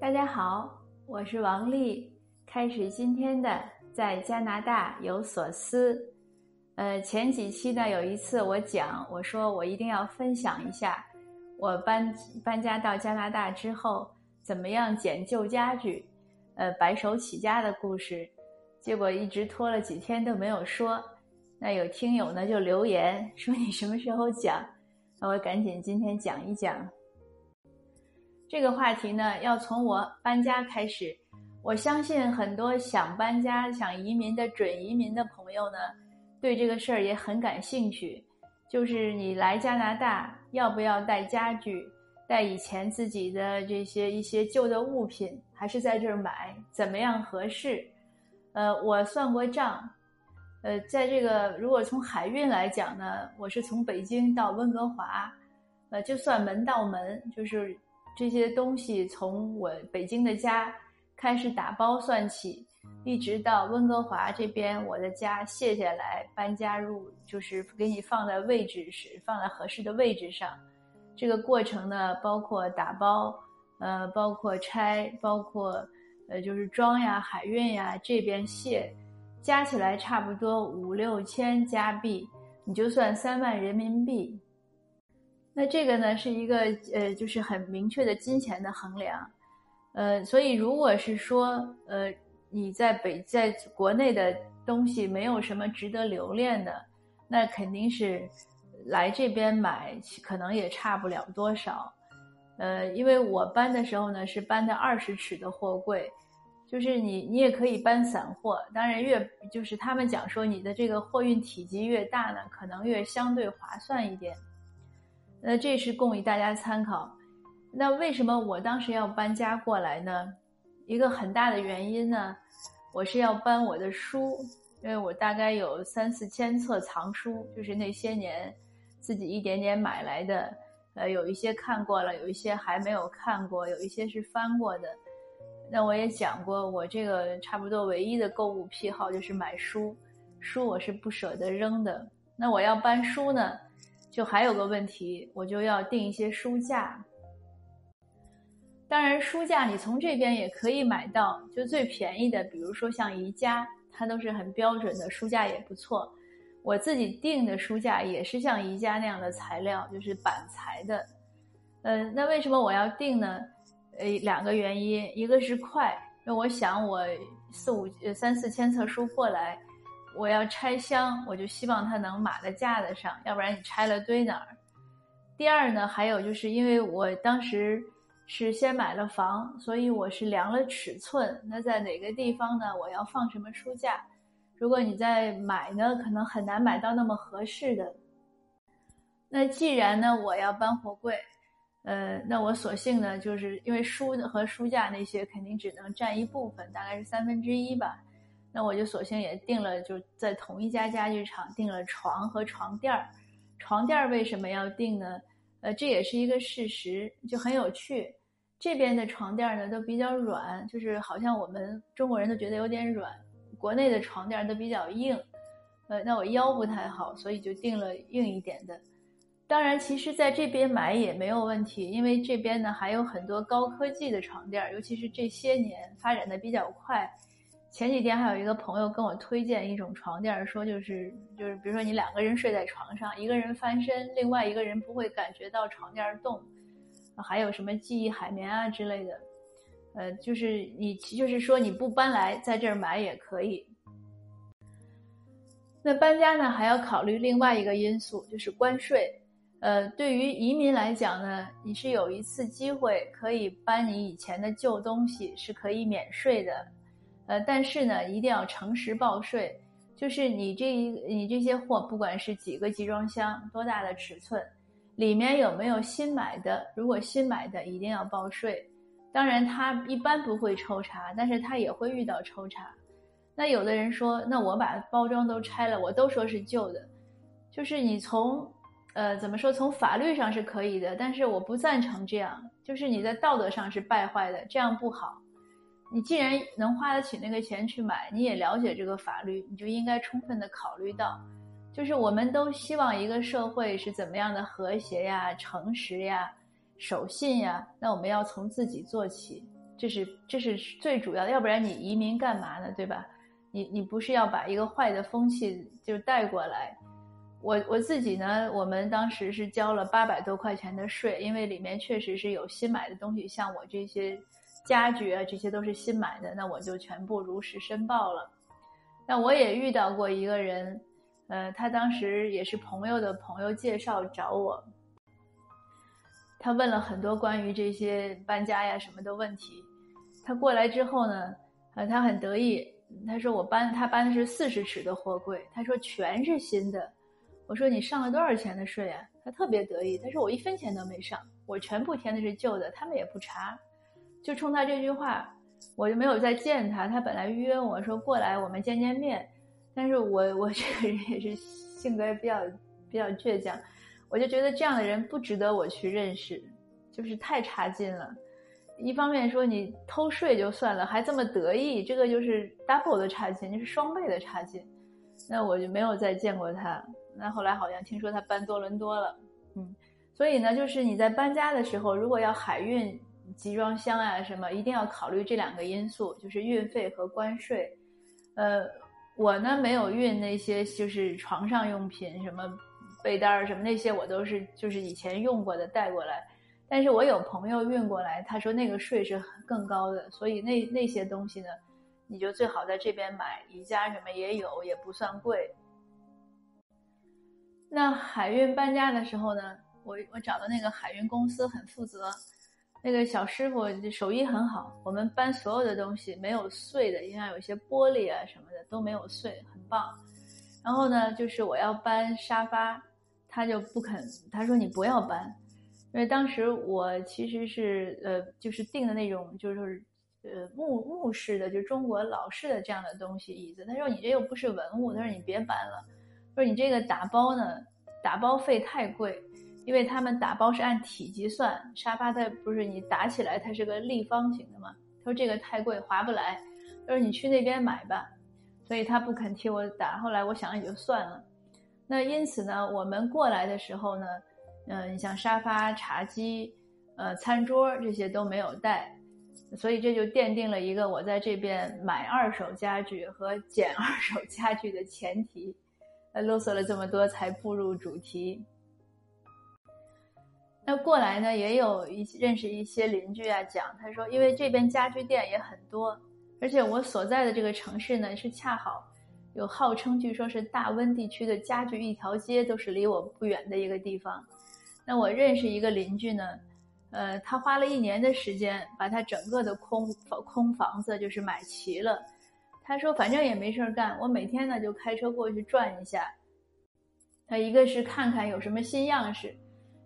大家好，我是王丽，开始今天的在加拿大有所思。呃，前几期呢，有一次我讲，我说我一定要分享一下我搬搬家到加拿大之后怎么样捡旧家具，呃，白手起家的故事。结果一直拖了几天都没有说。那有听友呢就留言说你什么时候讲？那我赶紧今天讲一讲。这个话题呢，要从我搬家开始。我相信很多想搬家、想移民的准移民的朋友呢，对这个事儿也很感兴趣。就是你来加拿大，要不要带家具、带以前自己的这些一些旧的物品，还是在这儿买？怎么样合适？呃，我算过账，呃，在这个如果从海运来讲呢，我是从北京到温哥华，呃，就算门到门，就是。这些东西从我北京的家开始打包算起，一直到温哥华这边我的家卸下来搬家入，就是给你放在位置是放在合适的位置上。这个过程呢，包括打包，呃，包括拆，包括呃，就是装呀、海运呀，这边卸，加起来差不多五六千加币，你就算三万人民币。那这个呢是一个呃，就是很明确的金钱的衡量，呃，所以如果是说呃你在北在国内的东西没有什么值得留恋的，那肯定是来这边买可能也差不了多少，呃，因为我搬的时候呢是搬的二十尺的货柜，就是你你也可以搬散货，当然越就是他们讲说你的这个货运体积越大呢，可能越相对划算一点。那这是供于大家参考。那为什么我当时要搬家过来呢？一个很大的原因呢，我是要搬我的书，因为我大概有三四千册藏书，就是那些年自己一点点买来的。呃，有一些看过了，有一些还没有看过，有一些是翻过的。那我也讲过，我这个差不多唯一的购物癖好就是买书，书我是不舍得扔的。那我要搬书呢？就还有个问题，我就要订一些书架。当然，书架你从这边也可以买到，就最便宜的，比如说像宜家，它都是很标准的书架，也不错。我自己订的书架也是像宜家那样的材料，就是板材的。呃，那为什么我要订呢？呃，两个原因，一个是快，因为我想我四五三四千册书过来。我要拆箱，我就希望它能码在架子上，要不然你拆了堆哪儿？第二呢，还有就是因为我当时是先买了房，所以我是量了尺寸。那在哪个地方呢？我要放什么书架？如果你在买呢，可能很难买到那么合适的。那既然呢，我要搬货柜，呃，那我索性呢，就是因为书和书架那些肯定只能占一部分，大概是三分之一吧。那我就索性也订了，就在同一家家具厂订了床和床垫儿。床垫儿为什么要订呢？呃，这也是一个事实，就很有趣。这边的床垫儿呢都比较软，就是好像我们中国人都觉得有点软。国内的床垫儿都比较硬，呃，那我腰不太好，所以就订了硬一点的。当然，其实在这边买也没有问题，因为这边呢还有很多高科技的床垫儿，尤其是这些年发展的比较快。前几天还有一个朋友跟我推荐一种床垫，说就是就是，比如说你两个人睡在床上，一个人翻身，另外一个人不会感觉到床垫动，还有什么记忆海绵啊之类的，呃，就是你就是说你不搬来在这儿买也可以。那搬家呢还要考虑另外一个因素，就是关税。呃，对于移民来讲呢，你是有一次机会可以搬你以前的旧东西，是可以免税的。呃，但是呢，一定要诚实报税，就是你这一你这些货，不管是几个集装箱，多大的尺寸，里面有没有新买的？如果新买的，一定要报税。当然，他一般不会抽查，但是他也会遇到抽查。那有的人说，那我把包装都拆了，我都说是旧的，就是你从，呃，怎么说？从法律上是可以的，但是我不赞成这样，就是你在道德上是败坏的，这样不好。你既然能花得起那个钱去买，你也了解这个法律，你就应该充分的考虑到，就是我们都希望一个社会是怎么样的和谐呀、诚实呀、守信呀。那我们要从自己做起，这是这是最主要的，要不然你移民干嘛呢？对吧？你你不是要把一个坏的风气就带过来？我我自己呢，我们当时是交了八百多块钱的税，因为里面确实是有新买的东西，像我这些家具啊，这些都是新买的，那我就全部如实申报了。那我也遇到过一个人，呃，他当时也是朋友的朋友介绍找我，他问了很多关于这些搬家呀什么的问题。他过来之后呢，呃，他很得意，他说我搬他搬的是四十尺的货柜，他说全是新的。我说你上了多少钱的税啊？他特别得意，他说我一分钱都没上，我全部填的是旧的，他们也不查。就冲他这句话，我就没有再见他。他本来约我说过来我们见见面，但是我我这个人也是性格比较比较倔强，我就觉得这样的人不值得我去认识，就是太差劲了。一方面说你偷税就算了，还这么得意，这个就是 double 的差劲，就是双倍的差劲。那我就没有再见过他。那后来好像听说他搬多伦多了，嗯，所以呢，就是你在搬家的时候，如果要海运集装箱啊什么，一定要考虑这两个因素，就是运费和关税。呃，我呢没有运那些就是床上用品，什么被单儿什么那些，我都是就是以前用过的带过来。但是我有朋友运过来，他说那个税是更高的，所以那那些东西呢，你就最好在这边买，宜家什么也有，也不算贵。那海运搬家的时候呢，我我找的那个海运公司很负责，那个小师傅手艺很好，我们搬所有的东西没有碎的，因为有些玻璃啊什么的都没有碎，很棒。然后呢，就是我要搬沙发，他就不肯，他说你不要搬，因为当时我其实是呃就是订的那种就是呃木木式的，就中国老式的这样的东西椅子，他说你这又不是文物，他说你别搬了。说你这个打包呢，打包费太贵，因为他们打包是按体积算，沙发它不是你打起来它是个立方形的嘛。他说这个太贵，划不来。他说你去那边买吧，所以他不肯替我打。后来我想也就算了。那因此呢，我们过来的时候呢，嗯，你像沙发、茶几、呃餐桌这些都没有带，所以这就奠定了一个我在这边买二手家具和捡二手家具的前提。呃，啰嗦了这么多，才步入主题。那过来呢，也有一认识一些邻居啊，讲他说，因为这边家具店也很多，而且我所在的这个城市呢，是恰好有号称据说是大温地区的家具一条街，都是离我不远的一个地方。那我认识一个邻居呢，呃，他花了一年的时间，把他整个的空房空房子就是买齐了。他说：“反正也没事儿干，我每天呢就开车过去转一下。他一个是看看有什么新样式，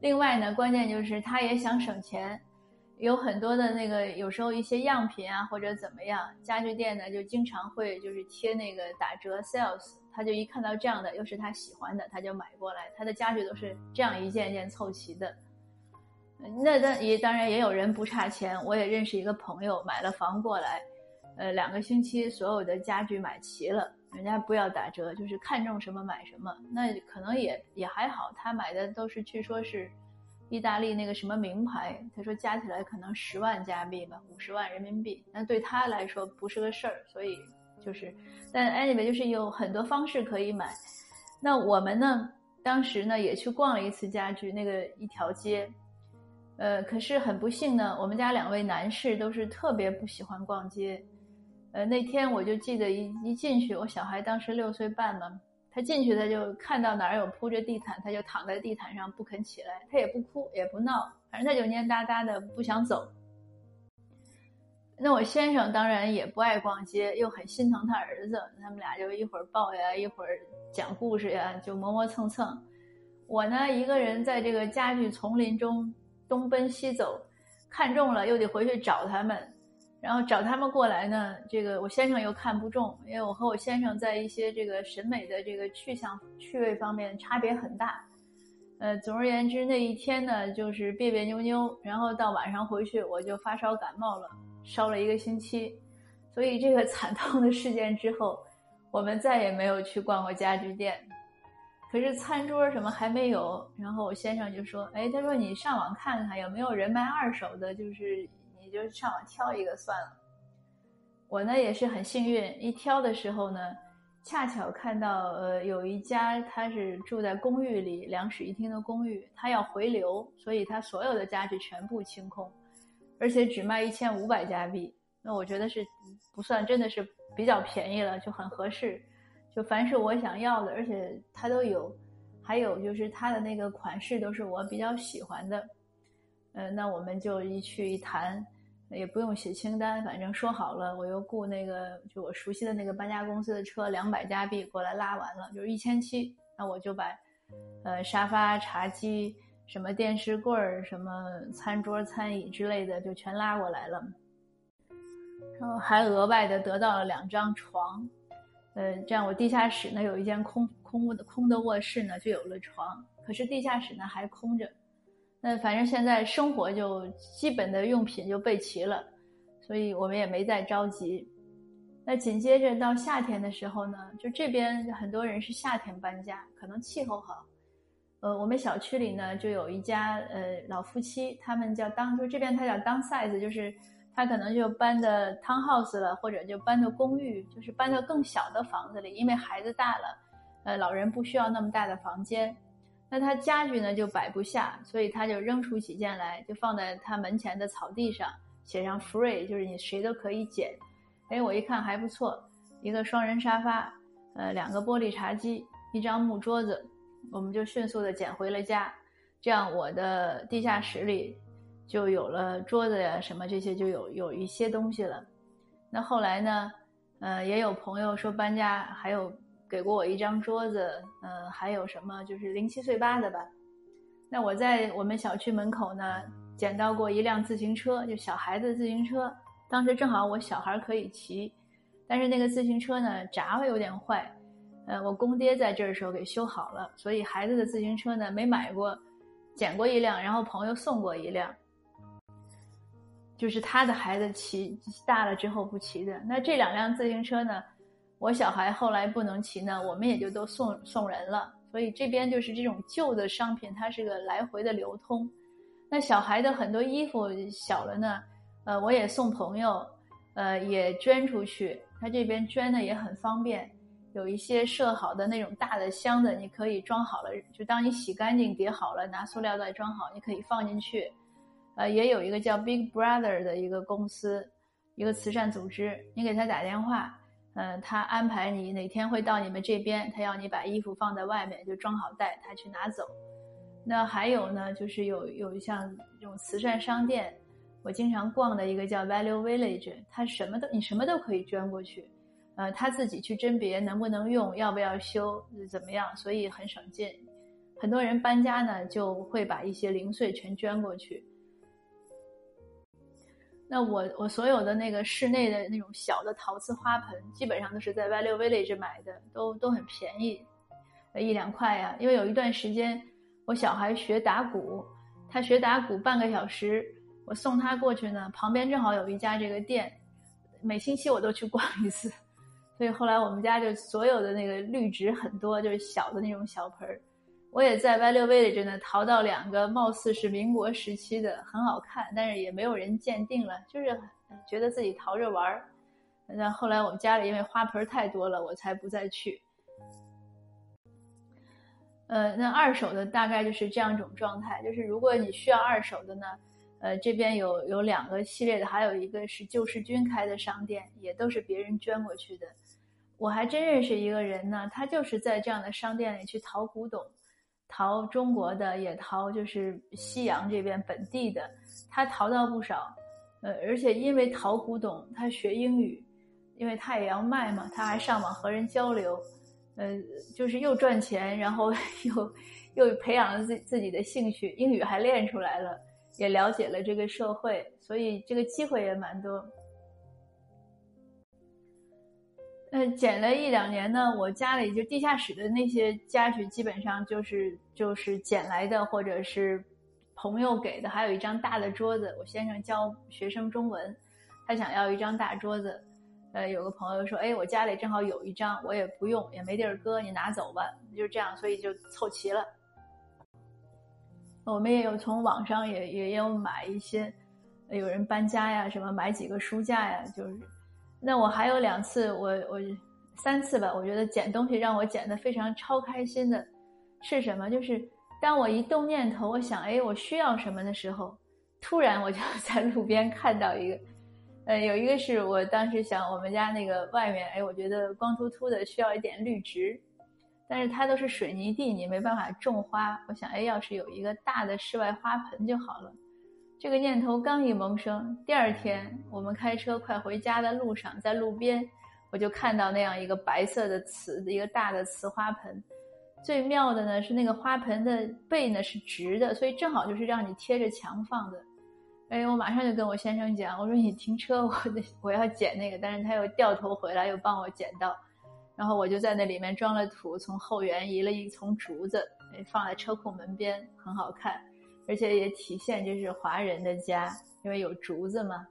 另外呢，关键就是他也想省钱。有很多的那个，有时候一些样品啊或者怎么样，家具店呢就经常会就是贴那个打折 sales。他就一看到这样的，又是他喜欢的，他就买过来。他的家具都是这样一件一件凑齐的。那那也当然也有人不差钱，我也认识一个朋友买了房过来。”呃，两个星期所有的家具买齐了，人家不要打折，就是看中什么买什么。那可能也也还好，他买的都是据说是意大利那个什么名牌，他说加起来可能十万加币吧，五十万人民币。那对他来说不是个事儿，所以就是，但 anyway 就是有很多方式可以买。那我们呢，当时呢也去逛了一次家具那个一条街。呃，可是很不幸呢，我们家两位男士都是特别不喜欢逛街。呃，那天我就记得一一进去，我小孩当时六岁半嘛，他进去他就看到哪儿有铺着地毯，他就躺在地毯上不肯起来，他也不哭也不闹，反正他就蔫哒哒的不想走。那我先生当然也不爱逛街，又很心疼他儿子，他们俩就一会儿抱呀，一会儿讲故事呀，就磨磨蹭蹭。我呢，一个人在这个家具丛林中东奔西走，看中了又得回去找他们。然后找他们过来呢，这个我先生又看不中，因为我和我先生在一些这个审美的这个趣向趣味方面差别很大。呃，总而言之，那一天呢就是别别扭扭，然后到晚上回去我就发烧感冒了，烧了一个星期。所以这个惨痛的事件之后，我们再也没有去逛过家具店。可是餐桌什么还没有，然后我先生就说：“哎，他说你上网看看有没有人卖二手的，就是。”你就上网挑一个算了。我呢也是很幸运，一挑的时候呢，恰巧看到呃有一家他是住在公寓里两室一厅的公寓，他要回流，所以他所有的家具全部清空，而且只卖一千五百加币。那我觉得是不算真的是比较便宜了，就很合适。就凡是我想要的，而且它都有，还有就是它的那个款式都是我比较喜欢的。呃，那我们就一去一谈，也不用写清单，反正说好了，我又雇那个就我熟悉的那个搬家公司的车，两百加币过来拉完了，就是一千七。那我就把呃沙发、茶几、什么电视柜儿、什么餐桌、餐椅之类的就全拉过来了。然后还额外的得到了两张床，呃，这样我地下室呢有一间空空的空的卧室呢就有了床，可是地下室呢还空着。那反正现在生活就基本的用品就备齐了，所以我们也没再着急。那紧接着到夏天的时候呢，就这边很多人是夏天搬家，可能气候好。呃，我们小区里呢就有一家呃老夫妻，他们叫当，就这边他叫当 size，就是。他可能就搬到 townhouse 了，或者就搬到公寓，就是搬到更小的房子里，因为孩子大了，呃，老人不需要那么大的房间。那他家具呢就摆不下，所以他就扔出几件来，就放在他门前的草地上，写上 free，就是你谁都可以捡。哎，我一看还不错，一个双人沙发，呃，两个玻璃茶几，一张木桌子，我们就迅速的捡回了家。这样我的地下室里。就有了桌子呀，什么这些就有有一些东西了。那后来呢，呃，也有朋友说搬家，还有给过我一张桌子，呃，还有什么就是零七碎八的吧。那我在我们小区门口呢，捡到过一辆自行车，就小孩子自行车，当时正好我小孩可以骑，但是那个自行车呢闸有点坏，呃，我公爹在这儿的时候给修好了，所以孩子的自行车呢没买过，捡过一辆，然后朋友送过一辆。就是他的孩子骑大了之后不骑的，那这两辆自行车呢？我小孩后来不能骑呢，我们也就都送送人了。所以这边就是这种旧的商品，它是个来回的流通。那小孩的很多衣服小了呢，呃，我也送朋友，呃，也捐出去。他这边捐的也很方便，有一些设好的那种大的箱子，你可以装好了，就当你洗干净叠好了，拿塑料袋装好，你可以放进去。呃，也有一个叫 Big Brother 的一个公司，一个慈善组织。你给他打电话，嗯，他安排你哪天会到你们这边，他要你把衣服放在外面，就装好袋，他去拿走。那还有呢，就是有有像这种慈善商店，我经常逛的一个叫 Value Village，他什么都你什么都可以捐过去，呃，他自己去甄别能不能用，要不要修，怎么样，所以很省劲。很多人搬家呢，就会把一些零碎全捐过去。那我我所有的那个室内的那种小的陶瓷花盆，基本上都是在 Value Village 买的，都都很便宜，一两块呀。因为有一段时间我小孩学打鼓，他学打鼓半个小时，我送他过去呢，旁边正好有一家这个店，每星期我都去逛一次，所以后来我们家就所有的那个绿植很多，就是小的那种小盆儿。我也在 Value Village 呢淘到两个，貌似是民国时期的，很好看，但是也没有人鉴定了，就是觉得自己淘着玩儿。那后来我们家里因为花盆太多了，我才不再去。呃，那二手的大概就是这样一种状态，就是如果你需要二手的呢，呃，这边有有两个系列的，还有一个是救世军开的商店，也都是别人捐过去的。我还真认识一个人呢，他就是在这样的商店里去淘古董。淘中国的也淘，就是西洋这边本地的，他淘到不少，呃，而且因为淘古董，他学英语，因为他也要卖嘛，他还上网和人交流，呃，就是又赚钱，然后 又又培养了自自己的兴趣，英语还练出来了，也了解了这个社会，所以这个机会也蛮多。嗯，捡了一两年呢，我家里就地下室的那些家具，基本上就是就是捡来的，或者是朋友给的。还有一张大的桌子，我先生教学生中文，他想要一张大桌子。呃，有个朋友说，哎，我家里正好有一张，我也不用，也没地儿搁，你拿走吧。就这样，所以就凑齐了。我们也有从网上也也有买一些，有人搬家呀，什么买几个书架呀，就是。那我还有两次，我我三次吧，我觉得捡东西让我捡的非常超开心的，是什么？就是当我一动念头，我想，哎，我需要什么的时候，突然我就 在路边看到一个，呃，有一个是我当时想，我们家那个外面，哎，我觉得光秃秃的，需要一点绿植，但是它都是水泥地，你没办法种花。我想，哎，要是有一个大的室外花盆就好了。这个念头刚一萌生，第二天我们开车快回家的路上，在路边我就看到那样一个白色的瓷，一个大的瓷花盆。最妙的呢是那个花盆的背呢是直的，所以正好就是让你贴着墙放的。哎，我马上就跟我先生讲，我说你停车，我我要捡那个，但是他又掉头回来又帮我捡到，然后我就在那里面装了土，从后园移了一丛竹子，放在车库门边，很好看。而且也体现就是华人的家，因为有竹子嘛。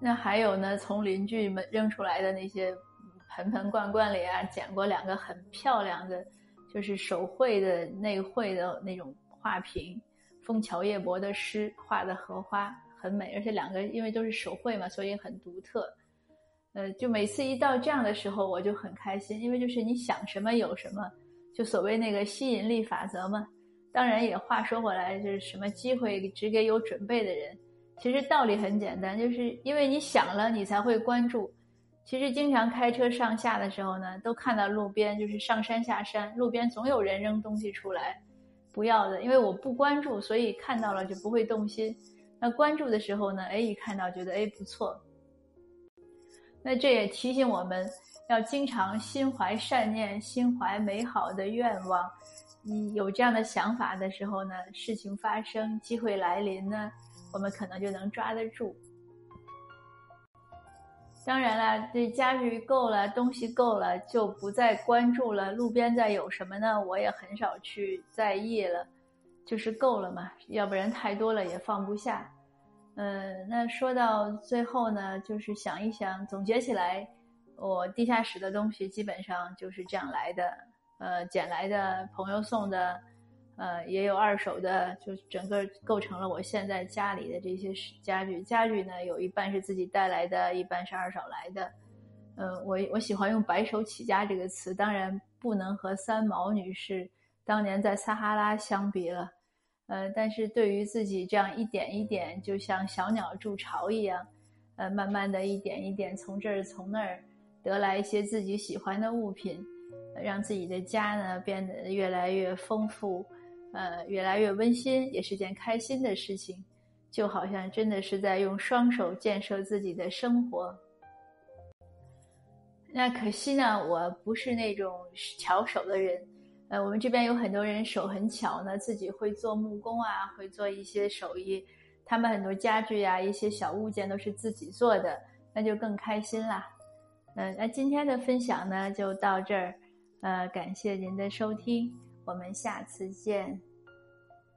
那还有呢，从邻居们扔出来的那些盆盆罐罐里啊，捡过两个很漂亮的，就是手绘的内绘的那种画屏，枫桥夜泊的诗画的荷花很美，而且两个因为都是手绘嘛，所以很独特。呃，就每次一到这样的时候，我就很开心，因为就是你想什么有什么，就所谓那个吸引力法则嘛。当然，也话说回来，就是什么机会只给有准备的人。其实道理很简单，就是因为你想了，你才会关注。其实经常开车上下的时候呢，都看到路边就是上山下山，路边总有人扔东西出来，不要的。因为我不关注，所以看到了就不会动心。那关注的时候呢，哎，一看到觉得哎不错。那这也提醒我们要经常心怀善念，心怀美好的愿望。你有这样的想法的时候呢，事情发生、机会来临呢，我们可能就能抓得住。当然了，这家具够了，东西够了，就不再关注了。路边再有什么呢？我也很少去在意了，就是够了嘛。要不然太多了也放不下。嗯，那说到最后呢，就是想一想，总结起来，我地下室的东西基本上就是这样来的。呃，捡来的朋友送的，呃，也有二手的，就整个构成了我现在家里的这些家具。家具呢，有一半是自己带来的，一半是二手来的。呃，我我喜欢用“白手起家”这个词，当然不能和三毛女士当年在撒哈拉相比了。呃，但是对于自己这样一点一点，就像小鸟筑巢一样，呃，慢慢的一点一点从这儿从那儿得来一些自己喜欢的物品。让自己的家呢变得越来越丰富，呃，越来越温馨，也是件开心的事情。就好像真的是在用双手建设自己的生活。那可惜呢，我不是那种巧手的人。呃，我们这边有很多人手很巧呢，自己会做木工啊，会做一些手艺。他们很多家具呀，一些小物件都是自己做的，那就更开心啦。嗯，那今天的分享呢，就到这儿。呃，感谢您的收听，我们下次见。